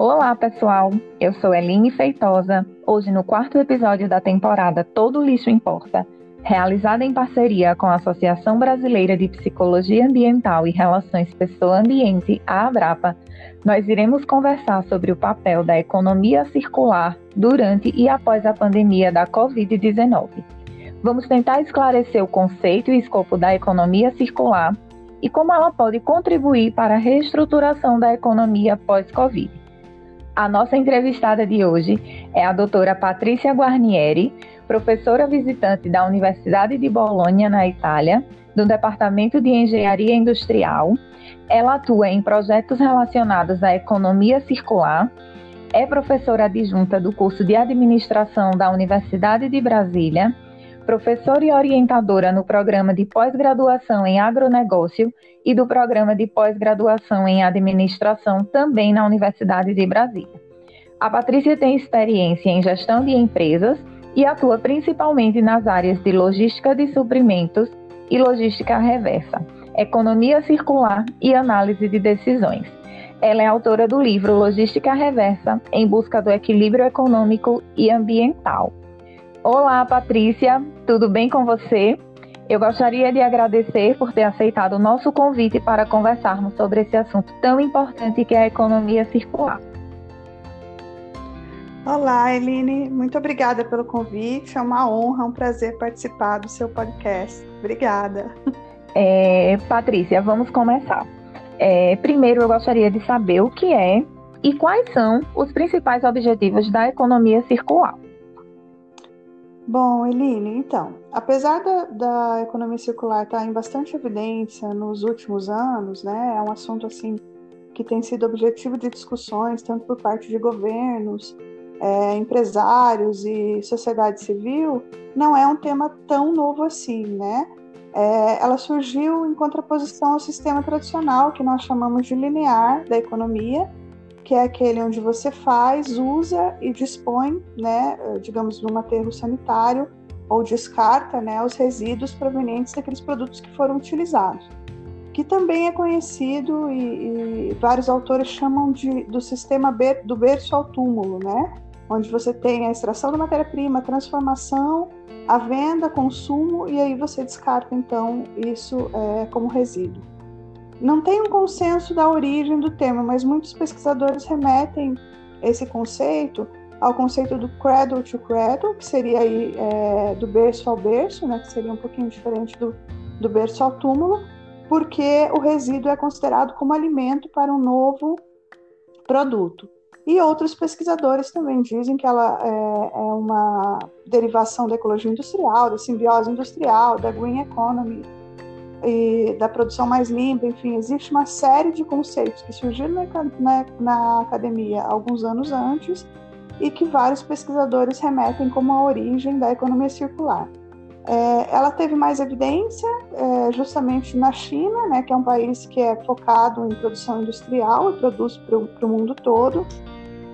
Olá, pessoal. Eu sou Eline Feitosa. Hoje, no quarto episódio da temporada Todo Lixo Importa, realizada em parceria com a Associação Brasileira de Psicologia Ambiental e Relações Pessoa-Ambiente, a Abrapa, nós iremos conversar sobre o papel da economia circular durante e após a pandemia da Covid-19. Vamos tentar esclarecer o conceito e escopo da economia circular e como ela pode contribuir para a reestruturação da economia pós-Covid. A nossa entrevistada de hoje é a doutora Patrícia Guarnieri, professora visitante da Universidade de Bolonha, na Itália, do Departamento de Engenharia Industrial. Ela atua em projetos relacionados à economia circular, é professora adjunta do curso de administração da Universidade de Brasília professora e orientadora no programa de pós-graduação em agronegócio e do programa de pós-graduação em administração também na Universidade de Brasília. A Patrícia tem experiência em gestão de empresas e atua principalmente nas áreas de logística de suprimentos e logística reversa, economia circular e análise de decisões. Ela é autora do livro Logística Reversa em busca do equilíbrio econômico e ambiental, Olá, Patrícia, tudo bem com você? Eu gostaria de agradecer por ter aceitado o nosso convite para conversarmos sobre esse assunto tão importante que é a economia circular. Olá, Eline, muito obrigada pelo convite. É uma honra, um prazer participar do seu podcast. Obrigada. É, Patrícia, vamos começar. É, primeiro, eu gostaria de saber o que é e quais são os principais objetivos da economia circular. Bom, Eline, então, apesar da, da, economia circular estar em bastante evidência nos últimos anos, né, é um assunto assim que tem sido objetivo de discussões tanto por parte de governos, é, empresários e sociedade civil, não é um tema tão novo assim, né? É, ela surgiu em contraposição ao sistema tradicional que nós chamamos de linear da economia, que é aquele onde você faz, usa e dispõe, né, digamos, num aterro sanitário ou descarta, né, os resíduos provenientes daqueles produtos que foram utilizados, que também é conhecido e, e vários autores chamam de do sistema ber, do berço ao túmulo, né, onde você tem a extração da matéria-prima, transformação, a venda, consumo e aí você descarta então isso é, como resíduo. Não tem um consenso da origem do termo, mas muitos pesquisadores remetem esse conceito ao conceito do cradle to cradle, que seria aí é, do berço ao berço, né, que seria um pouquinho diferente do, do berço ao túmulo, porque o resíduo é considerado como alimento para um novo produto. E outros pesquisadores também dizem que ela é, é uma derivação da ecologia industrial, da simbiose industrial, da green economy, e da produção mais limpa, enfim, existe uma série de conceitos que surgiram na, na, na, academia alguns anos antes e que vários pesquisadores remetem como a origem da economia circular. É, ela teve mais evidência é, justamente na China, né, que é um país que é focado em produção industrial e produz para o mundo todo,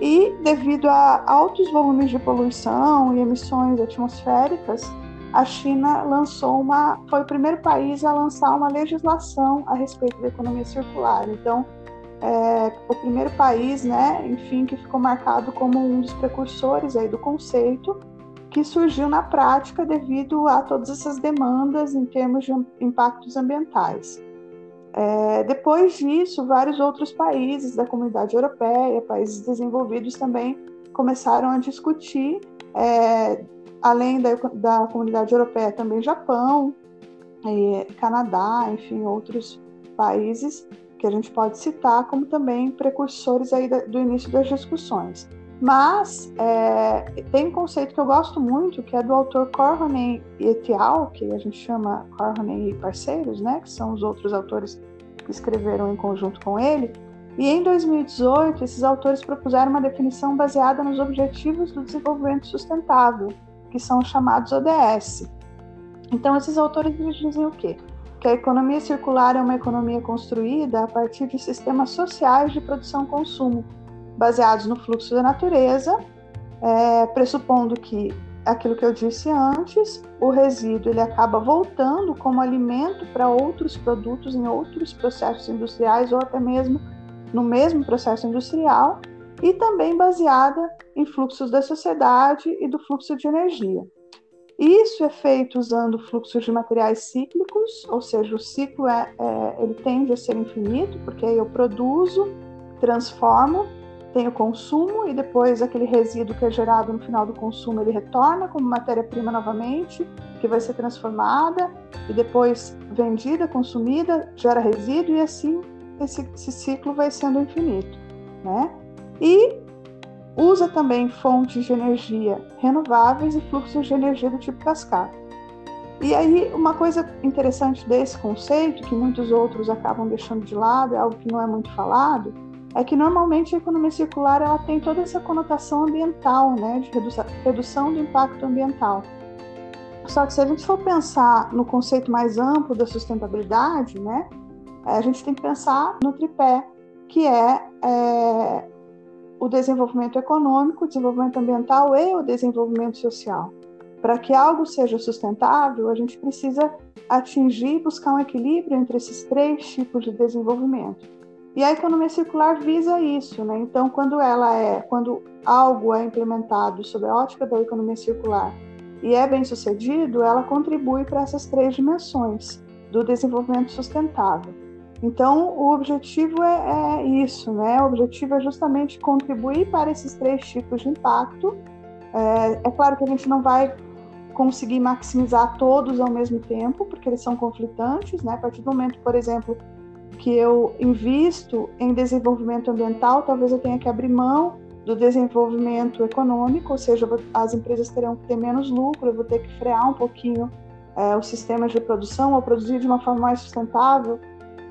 e devido a altos volumes de poluição e emissões atmosféricas, a China lançou uma, foi o primeiro país a lançar uma legislação a respeito da economia circular. Então, é, o primeiro país, né, enfim, que ficou marcado como um dos precursores aí do conceito, que surgiu na prática devido a todas essas demandas em termos de impactos ambientais. É, depois disso, vários outros países da comunidade europeia, países desenvolvidos também começaram a discutir é, além da, da comunidade europeia, também Japão, Canadá, enfim, outros países que a gente pode citar como também precursores aí do início das discussões. Mas é, tem um conceito que eu gosto muito, que é do autor Corhonen et al., que a gente chama Corhonen e parceiros, né, que são os outros autores que escreveram em conjunto com ele. E em 2018, esses autores propuseram uma definição baseada nos Objetivos do Desenvolvimento Sustentável, que são chamados ODS. Então, esses autores dizem o quê? Que a economia circular é uma economia construída a partir de sistemas sociais de produção-consumo, baseados no fluxo da natureza, é, pressupondo que aquilo que eu disse antes, o resíduo ele acaba voltando como alimento para outros produtos em outros processos industriais ou até mesmo no mesmo processo industrial e também baseada em fluxos da sociedade e do fluxo de energia. Isso é feito usando fluxos de materiais cíclicos, ou seja, o ciclo é, é, ele tende a ser infinito, porque eu produzo, transformo, tenho consumo e depois aquele resíduo que é gerado no final do consumo ele retorna como matéria-prima novamente, que vai ser transformada e depois vendida, consumida, gera resíduo e assim esse, esse ciclo vai sendo infinito, né? E usa também fontes de energia renováveis e fluxos de energia do tipo cascata. E aí, uma coisa interessante desse conceito, que muitos outros acabam deixando de lado, é algo que não é muito falado, é que normalmente a economia circular ela tem toda essa conotação ambiental, né, de redução do impacto ambiental. Só que se a gente for pensar no conceito mais amplo da sustentabilidade, né, a gente tem que pensar no tripé, que é, é o desenvolvimento econômico, o desenvolvimento ambiental e o desenvolvimento social. Para que algo seja sustentável, a gente precisa atingir e buscar um equilíbrio entre esses três tipos de desenvolvimento. E a economia circular visa isso, né? Então, quando ela é, quando algo é implementado sob a ótica da economia circular e é bem sucedido, ela contribui para essas três dimensões do desenvolvimento sustentável. Então, o objetivo é, é, isso, né? O objetivo é justamente contribuir para esses três tipos de impacto. É, é, claro que a gente não vai conseguir maximizar todos ao mesmo tempo, porque eles são conflitantes, né? A partir do momento, por exemplo, que eu invisto em desenvolvimento ambiental, talvez eu tenha que abrir mão do desenvolvimento econômico, ou seja, as empresas terão que ter menos lucro, eu vou ter que frear um pouquinho é, os sistemas de produção ou produzir de uma forma mais sustentável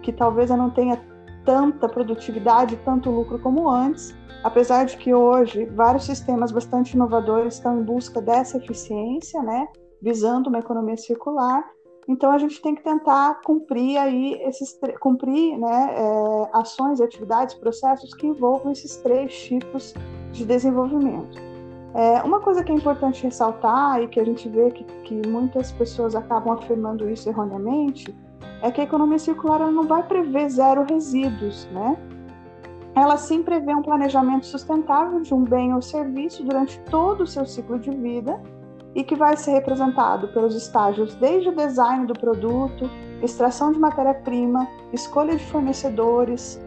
que talvez eu não tenha tanta produtividade, tanto lucro como antes, apesar de que hoje vários sistemas bastante inovadores estão em busca dessa eficiência, né, visando uma economia circular. Então a gente tem que tentar cumprir aí esses cumprir, né, é, ações, atividades, processos que envolvam esses três tipos de desenvolvimento. É, uma coisa que é importante ressaltar e que a gente vê que, que muitas pessoas acabam afirmando isso erroneamente é que a economia circular ela não vai prever zero resíduos, né? Ela sim prevê um planejamento sustentável de um bem ou serviço durante todo o seu ciclo de vida e que vai ser representado pelos estágios desde o design do produto, extração de matéria-prima, escolha de fornecedores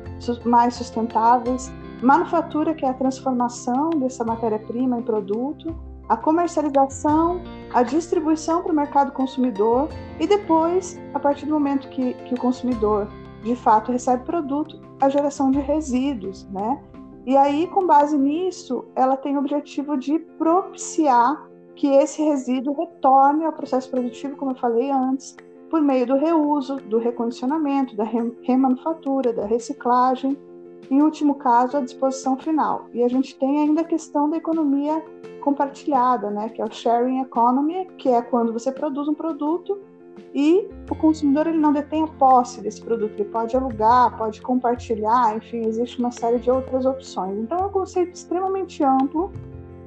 mais sustentáveis, manufatura, que é a transformação dessa matéria-prima em produto, a comercialização, a distribuição para o mercado consumidor e depois, a partir do momento que, que o consumidor de fato recebe produto, a geração de resíduos, né? E aí, com base nisso, ela tem o objetivo de propiciar que esse resíduo retorne ao processo produtivo, como eu falei antes, por meio do reuso, do recondicionamento, da remanufatura, da reciclagem em último caso, a disposição final. E a gente tem ainda a questão da economia compartilhada, né, que é o sharing economy, que é quando você produz um produto e o consumidor ele não detém a posse desse produto, ele pode alugar, pode compartilhar, enfim, existe uma série de outras opções. Então é um conceito extremamente amplo,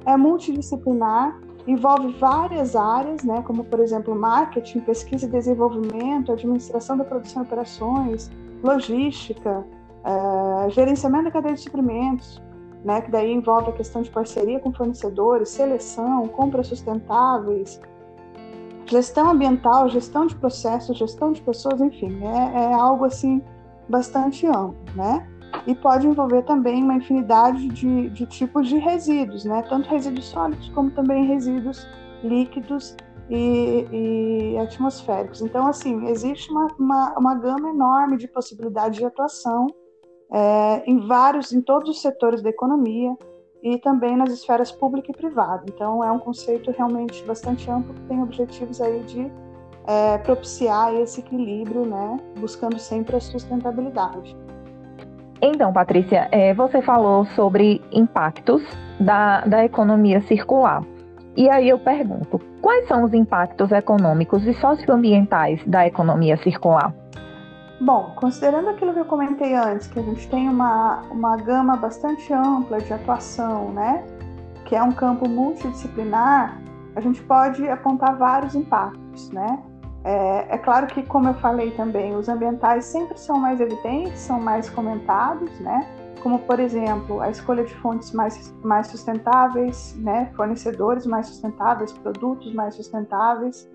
é multidisciplinar, envolve várias áreas, né, como por exemplo marketing, pesquisa e desenvolvimento, administração da produção e operações, logística, uh, gerenciamento da cadeia de suprimentos, né, que daí envolve a questão de parceria com fornecedores, seleção, compras sustentáveis, gestão ambiental, gestão de processos, gestão de pessoas, enfim, é, é algo assim bastante amplo, né? E pode envolver também uma infinidade de, de tipos de resíduos, né? Tanto resíduos sólidos como também resíduos líquidos e, e, atmosféricos. Então, assim, existe uma, uma, uma gama enorme de possibilidades de atuação é, em vários, em todos os setores da economia e também nas esferas pública e privada. Então, é um conceito realmente bastante amplo que tem objetivos aí de é, propiciar esse equilíbrio, né, buscando sempre a sustentabilidade. Então, Patrícia, é, você falou sobre impactos da, da economia circular. E aí eu pergunto, quais são os impactos econômicos e socioambientais da economia circular? Bom, considerando aquilo que eu comentei antes, que a gente tem uma, uma gama bastante ampla de atuação, né? Que é um campo multidisciplinar, a gente pode apontar vários impactos, né? É, é, claro que, como eu falei também, os ambientais sempre são mais evidentes, são mais comentados, né? como por exemplo a escolha de fontes mais, mais sustentáveis, né, fornecedores mais sustentáveis, produtos mais sustentáveis,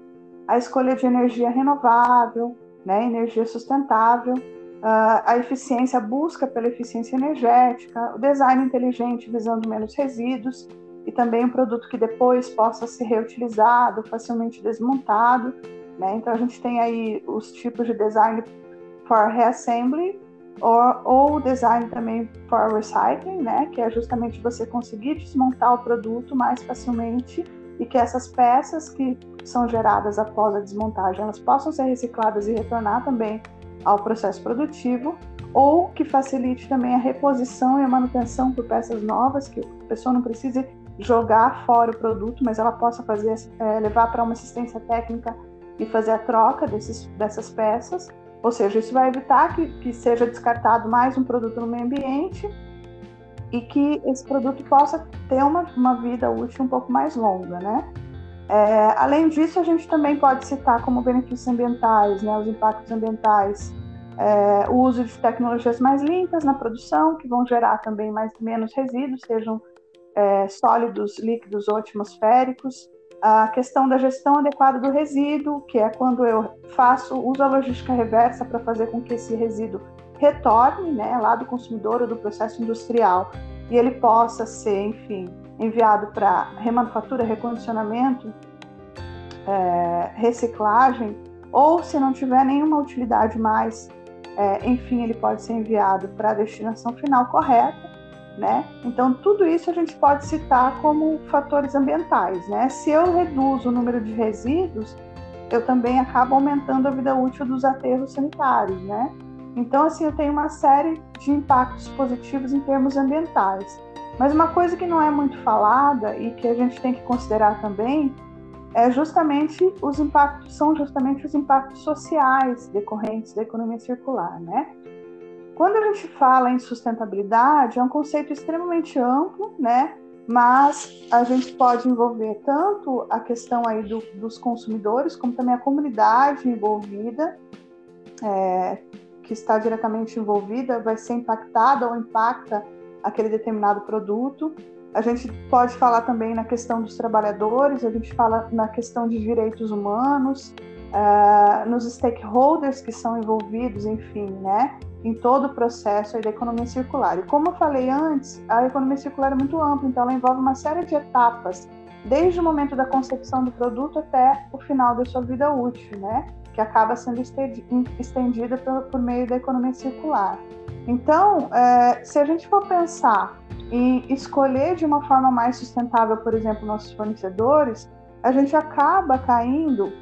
a escolha de energia renovável, né, energia sustentável, a eficiência, a busca pela eficiência energética, o design inteligente visando menos resíduos e também um produto que depois possa ser reutilizado, facilmente desmontado. Né? Então a gente tem aí os tipos de design for reassembly ou, ou design também for recycling, né? que é justamente você conseguir desmontar o produto mais facilmente e que essas peças que são geradas após a desmontagem elas possam ser recicladas e retornar também ao processo produtivo ou que facilite também a reposição e a manutenção por peças novas, que a pessoa não precise jogar fora o produto, mas ela possa fazer é, levar para uma assistência técnica e fazer a troca desses, dessas peças. Ou seja, isso vai evitar que, que seja descartado mais um produto no meio ambiente e que esse produto possa ter uma, uma vida útil um pouco mais longa, né? É, além disso, a gente também pode citar como benefícios ambientais, né, os impactos ambientais, é, o uso de tecnologias mais limpas na produção, que vão gerar também mais, menos resíduos, sejam é, sólidos, líquidos ou atmosféricos, a questão da gestão adequada do resíduo, que é quando eu faço uso da logística reversa para fazer com que esse resíduo retorne né, lá do consumidor ou do processo industrial e ele possa ser, enfim, enviado para remanufatura, recondicionamento, é, reciclagem, ou se não tiver nenhuma utilidade mais, é, enfim, ele pode ser enviado para a destinação final correta, né? Então, tudo isso a gente pode citar como fatores ambientais, né? Se eu reduzo o número de resíduos, eu também acabo aumentando a vida útil dos aterros sanitários, né? Então, assim, eu tenho uma série de impactos positivos em termos ambientais. Mas uma coisa que não é muito falada e que a gente tem que considerar também é justamente os impactos, são justamente os impactos sociais decorrentes da economia circular, né? Quando a gente fala em sustentabilidade, é um conceito extremamente amplo, né? Mas a gente pode envolver tanto a questão aí do, dos consumidores, como também a comunidade envolvida, é, que está diretamente envolvida, vai ser impactada ou impacta aquele determinado produto. A gente pode falar também na questão dos trabalhadores, a gente fala na questão de direitos humanos, uh, nos stakeholders que são envolvidos, enfim, né, em todo o processo da economia circular. E como eu falei antes, a economia circular é muito ampla, então ela envolve uma série de etapas, desde o momento da concepção do produto até o final da sua vida útil, né, que acaba sendo estendida por, por meio da economia circular. Então, é, se a gente for pensar em escolher de uma forma mais sustentável, por exemplo, nossos fornecedores, a gente acaba caindo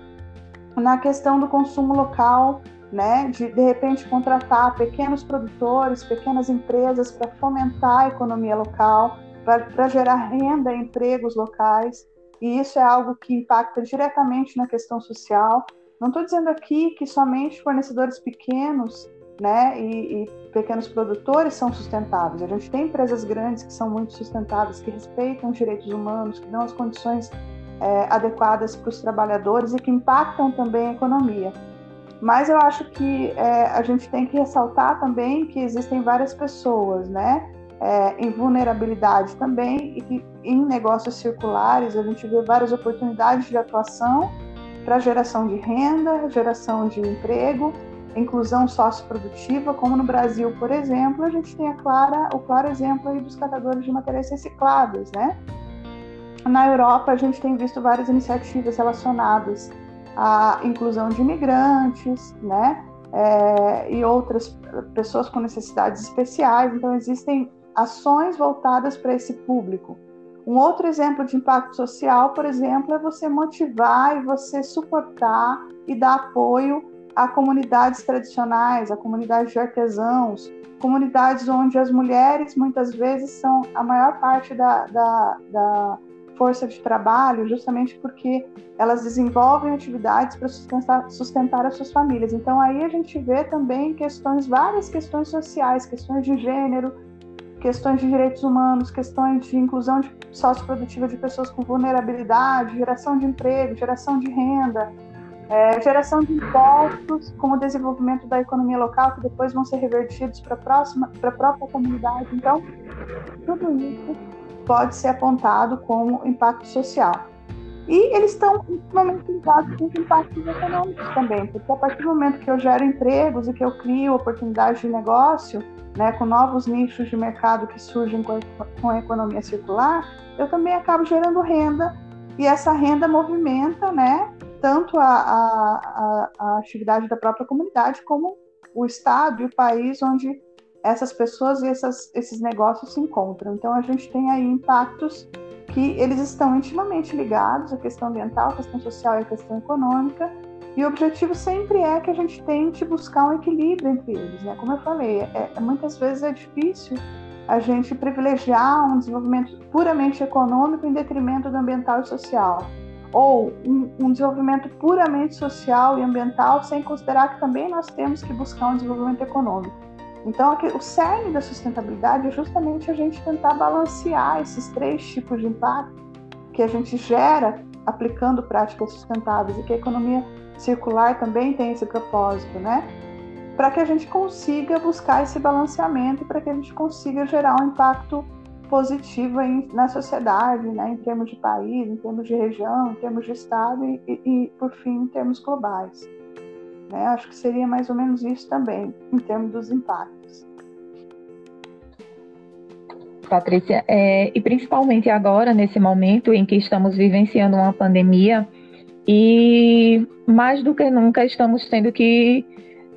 na questão do consumo local, né? De de repente contratar pequenos produtores, pequenas empresas para fomentar a economia local, para gerar renda e empregos locais. E isso é algo que impacta diretamente na questão social. Não estou dizendo aqui que somente fornecedores pequenos né, e, e, pequenos produtores são sustentáveis. A gente tem empresas grandes que são muito sustentáveis, que respeitam os direitos humanos, que dão as condições é, adequadas para os trabalhadores e que impactam também a economia. Mas eu acho que é, a gente tem que ressaltar também que existem várias pessoas, né, é, em vulnerabilidade também e que em negócios circulares a gente vê várias oportunidades de atuação para geração de renda, geração de emprego inclusão socioprodutiva, como no Brasil, por exemplo, a gente tem a clara, o claro exemplo aí dos catadores de materiais recicláveis, né? Na Europa, a gente tem visto várias iniciativas relacionadas à inclusão de imigrantes, né? É, e outras pessoas com necessidades especiais. Então, existem ações voltadas para esse público. Um outro exemplo de impacto social, por exemplo, é você motivar e você suportar e dar apoio a comunidades tradicionais, a comunidade de artesãos, comunidades onde as mulheres muitas vezes são a maior parte da, da, da força de trabalho, justamente porque elas desenvolvem atividades para sustentar, sustentar as suas famílias. Então aí a gente vê também questões, várias questões sociais, questões de gênero, questões de direitos humanos, questões de inclusão de socioprodutiva de pessoas com vulnerabilidade, geração de emprego, geração de renda, é, geração de impostos com o desenvolvimento da economia local, que depois vão ser revertidos para a própria comunidade. Então, tudo isso pode ser apontado como impacto social. E eles estão intimamente ligados com os impactos econômicos também, porque a partir do momento que eu gero empregos e que eu crio oportunidades de negócio, né, com novos nichos de mercado que surgem com a, com a economia circular, eu também acabo gerando renda e essa renda movimenta, né, tanto a, a, a, atividade da própria comunidade como o estado e o país onde essas pessoas e essas, esses negócios se encontram. Então a gente tem aí impactos que eles estão intimamente ligados à questão ambiental, à questão social e à questão econômica. E o objetivo sempre é que a gente tente buscar um equilíbrio entre eles, né? Como eu falei, é, é muitas vezes é difícil a gente privilegiar um desenvolvimento puramente econômico em detrimento do ambiental e social, ou um, um, desenvolvimento puramente social e ambiental sem considerar que também nós temos que buscar um desenvolvimento econômico. Então, o cerne da sustentabilidade é justamente a gente tentar balancear esses três tipos de impacto que a gente gera aplicando práticas sustentáveis e que a economia circular também tem esse propósito, né? Para que a gente consiga buscar esse balanceamento para que a gente consiga gerar um impacto positivo em, na sociedade, né? em termos de país, em termos de região, em termos de estado e, e, e por fim, em termos globais. Né? Acho que seria mais ou menos isso também, em termos dos impactos. Patrícia, é, e principalmente agora, nesse momento em que estamos vivenciando uma pandemia, e mais do que nunca estamos tendo que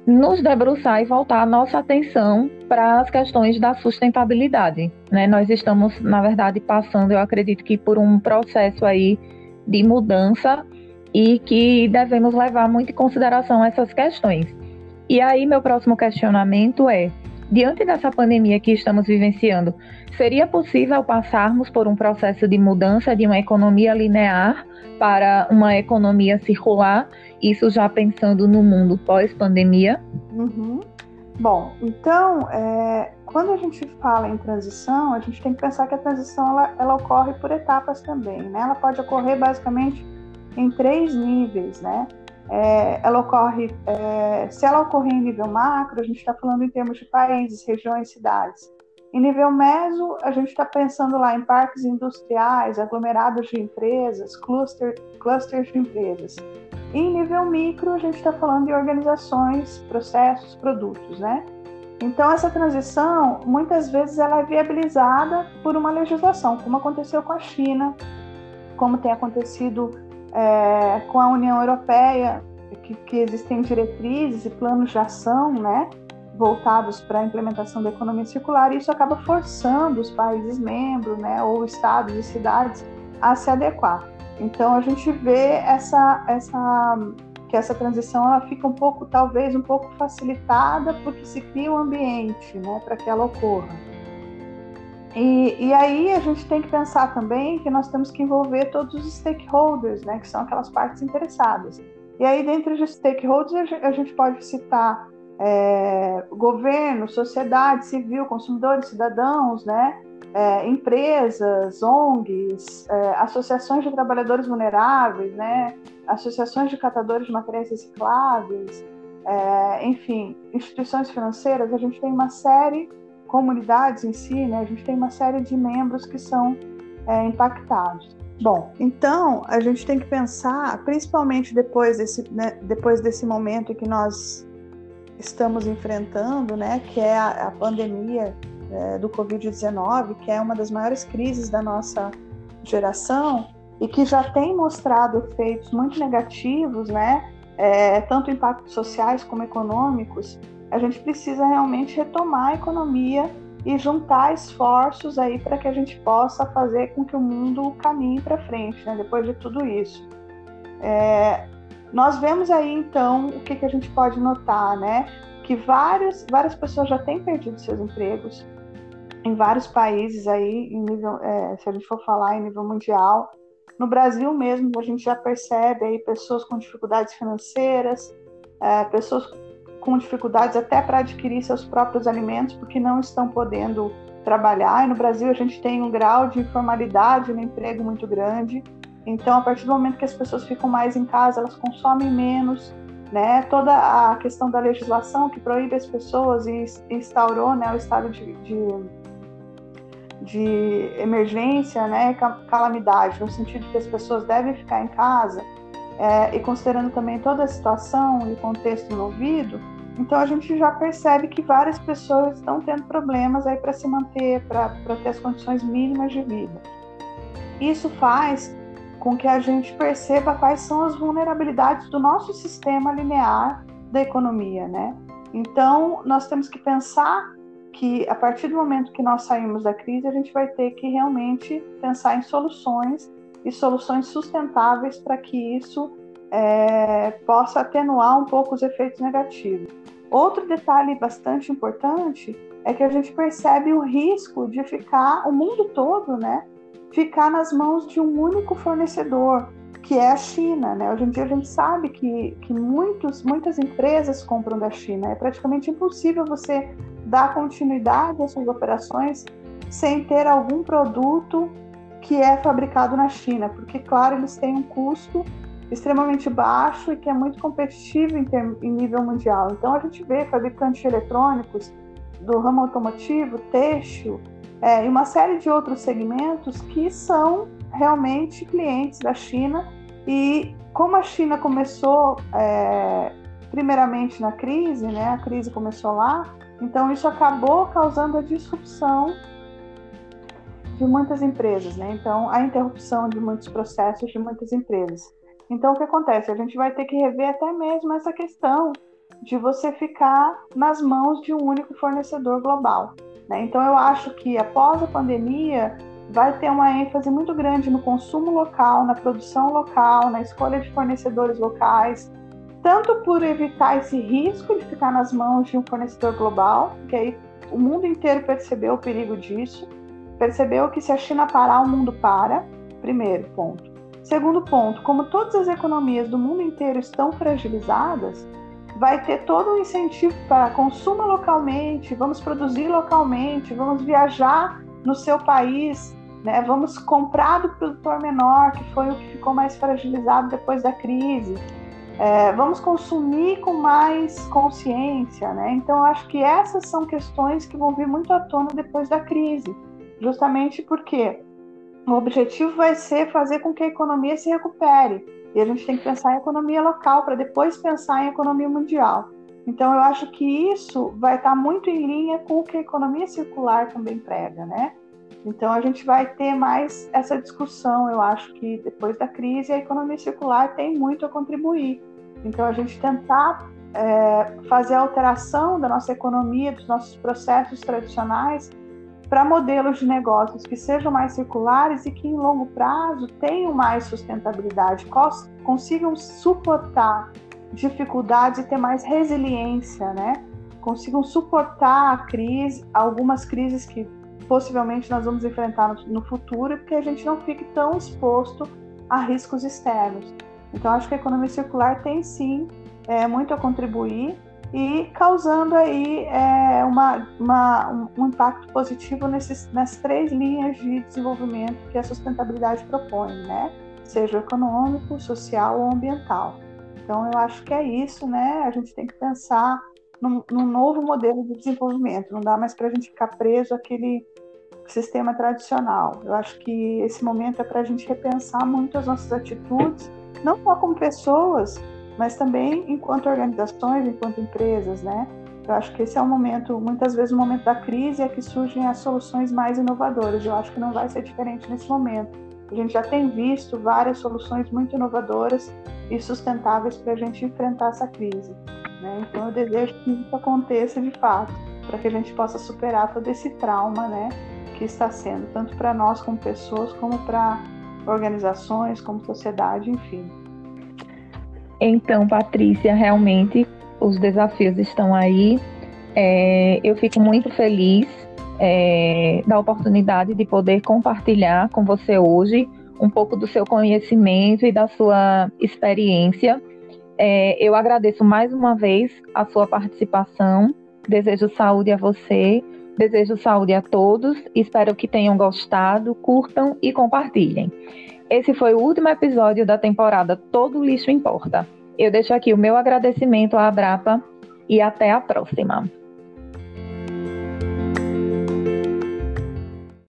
nos debruçar e voltar a nossa atenção para as questões da sustentabilidade. Né? Nós estamos, na verdade, passando, eu acredito que por um processo aí de mudança e que devemos levar muito em consideração essas questões. E aí, meu próximo questionamento é: diante dessa pandemia que estamos vivenciando, seria possível passarmos por um processo de mudança de uma economia linear para uma economia circular? Isso já pensando no mundo pós-pandemia? Uhum. Bom, então, é, quando a gente fala em transição, a gente tem que pensar que a transição ela, ela ocorre por etapas também, né? Ela pode ocorrer basicamente em três níveis, né? É, ela ocorre, é, se ela ocorrer em nível macro, a gente está falando em termos de países, regiões, cidades. Em nível meso, a gente está pensando lá em parques industriais, aglomerados de empresas, cluster, clusters de empresas. E em nível micro, a gente está falando de organizações, processos, produtos, né? Então, essa transição, muitas vezes, ela é viabilizada por uma legislação, como aconteceu com a China, como tem acontecido é, com a União Europeia, que, que, existem diretrizes e planos de ação, né, voltados para a implementação da economia circular, e isso acaba forçando os países membros, né, ou estados e cidades a se adequar. Então a gente vê essa, essa que essa transição ela fica um pouco, talvez um pouco facilitada, porque se cria um ambiente, né, para que ela ocorra. E, e, aí a gente tem que pensar também que nós temos que envolver todos os stakeholders, né, que são aquelas partes interessadas. E aí, dentro dos stakeholders, a gente pode citar é, governo, sociedade civil, consumidores, cidadãos, né, é, empresas, ONGs, é, associações de trabalhadores vulneráveis, né, associações de catadores de materiais recicláveis, é, enfim, instituições financeiras. A gente tem uma série comunidades em si, né, a gente tem uma série de membros que são é, impactados. Bom, então a gente tem que pensar, principalmente depois desse, né, depois desse momento que nós estamos enfrentando, né, que é a, a pandemia é, do Covid-19, que é uma das maiores crises da nossa geração e que já tem mostrado efeitos muito negativos, né, é, tanto impactos sociais como econômicos a gente precisa realmente retomar a economia e juntar esforços aí para que a gente possa fazer com que o mundo caminhe para frente, né, depois de tudo isso. É, nós vemos aí então o que, que a gente pode notar, né? Que vários, várias pessoas já têm perdido seus empregos em vários países aí, nível, é, se a gente for falar em nível mundial. No Brasil mesmo, a gente já percebe aí pessoas com dificuldades financeiras, é, pessoas com dificuldades até para adquirir seus próprios alimentos, porque não estão podendo trabalhar. E no Brasil a gente tem um grau de informalidade no emprego muito grande. Então, a partir do momento que as pessoas ficam mais em casa, elas consomem menos, né? Toda a questão da legislação que proíbe as pessoas e instaurou né, o estado de, de, de emergência, né, calamidade, no sentido que as pessoas devem ficar em casa, é, e considerando também toda a situação e o contexto envolvido, então a gente já percebe que várias pessoas estão tendo problemas aí para se manter, para ter as condições mínimas de vida. Isso faz com que a gente perceba quais são as vulnerabilidades do nosso sistema linear da economia, né? Então, nós temos que pensar que a partir do momento que nós saímos da crise, a gente vai ter que realmente pensar em soluções e soluções sustentáveis para que isso é, possa atenuar um pouco os efeitos negativos. Outro detalhe bastante importante é que a gente percebe o risco de ficar o mundo todo, né, ficar nas mãos de um único fornecedor, que é a China. Né? Hoje em dia a gente sabe que, que muitos, muitas empresas compram da China. É praticamente impossível você dar continuidade às suas operações sem ter algum produto que é fabricado na China, porque, claro, eles têm um custo extremamente baixo e que é muito competitivo em, em nível mundial. Então, a gente vê fabricantes eletrônicos do ramo automotivo, têxtil, é, e uma série de outros segmentos que são realmente clientes da China. E como a China começou é, primeiramente na crise, né, a crise começou lá, então isso acabou causando a disrupção de muitas empresas, né? Então a interrupção de muitos processos de muitas empresas. Então o que acontece? A gente vai ter que rever até mesmo essa questão de você ficar nas mãos de um único fornecedor global. Né? Então, eu acho que após a pandemia, vai ter uma ênfase muito grande no consumo local, na produção local, na escolha de fornecedores locais, tanto por evitar esse risco de ficar nas mãos de um fornecedor global, que aí o mundo inteiro percebeu o perigo disso, percebeu que se a China parar, o mundo para, primeiro ponto. Segundo ponto, como todas as economias do mundo inteiro estão fragilizadas, vai ter todo um incentivo para consuma localmente, vamos produzir localmente, vamos viajar no seu país, né? vamos comprar do produtor menor, que foi o que ficou mais fragilizado depois da crise. É, vamos consumir com mais consciência, né? Então, acho que essas são questões que vão vir muito à tona depois da crise, justamente porque o objetivo vai ser fazer com que a economia se recupere. E a gente tem que pensar em economia local para depois pensar em economia mundial. Então, eu acho que isso vai estar muito em linha com o que a economia circular também prega, né? Então, a gente vai ter mais essa discussão. Eu acho que depois da crise, a economia circular tem muito a contribuir. Então, a gente tentar é, fazer a alteração da nossa economia, dos nossos processos tradicionais, para modelos de negócios que sejam mais circulares e que em longo prazo tenham mais sustentabilidade, consigam suportar dificuldades e ter mais resiliência, né? Consigam suportar a crise, algumas crises que possivelmente nós vamos enfrentar no futuro, porque a gente não fique tão exposto a riscos externos. Então, acho que a economia circular tem sim é, muito a contribuir e causando aí é, uma, uma, um impacto positivo nesses, nas três linhas de desenvolvimento que a sustentabilidade propõe, né? seja econômico, social ou ambiental. Então, eu acho que é isso, né? A gente tem que pensar num, num novo modelo de desenvolvimento, não dá mais para a gente ficar preso àquele sistema tradicional. Eu acho que esse momento é para a gente repensar muito as nossas atitudes, não só como pessoas, mas também enquanto organizações, enquanto empresas, né? Eu acho que esse é o momento, muitas vezes o momento da crise é que surgem as soluções mais inovadoras. Eu acho que não vai ser diferente nesse momento. A gente já tem visto várias soluções muito inovadoras e sustentáveis para a gente enfrentar essa crise. Né? Então eu desejo que isso aconteça de fato, para que a gente possa superar todo esse trauma, né, que está sendo tanto para nós como pessoas, como para organizações, como sociedade, enfim. Então, Patrícia, realmente os desafios estão aí. É, eu fico muito feliz é, da oportunidade de poder compartilhar com você hoje um pouco do seu conhecimento e da sua experiência. É, eu agradeço mais uma vez a sua participação. Desejo saúde a você, desejo saúde a todos. Espero que tenham gostado, curtam e compartilhem. Esse foi o último episódio da temporada Todo Lixo Importa. Eu deixo aqui o meu agradecimento à Abrapa e até a próxima.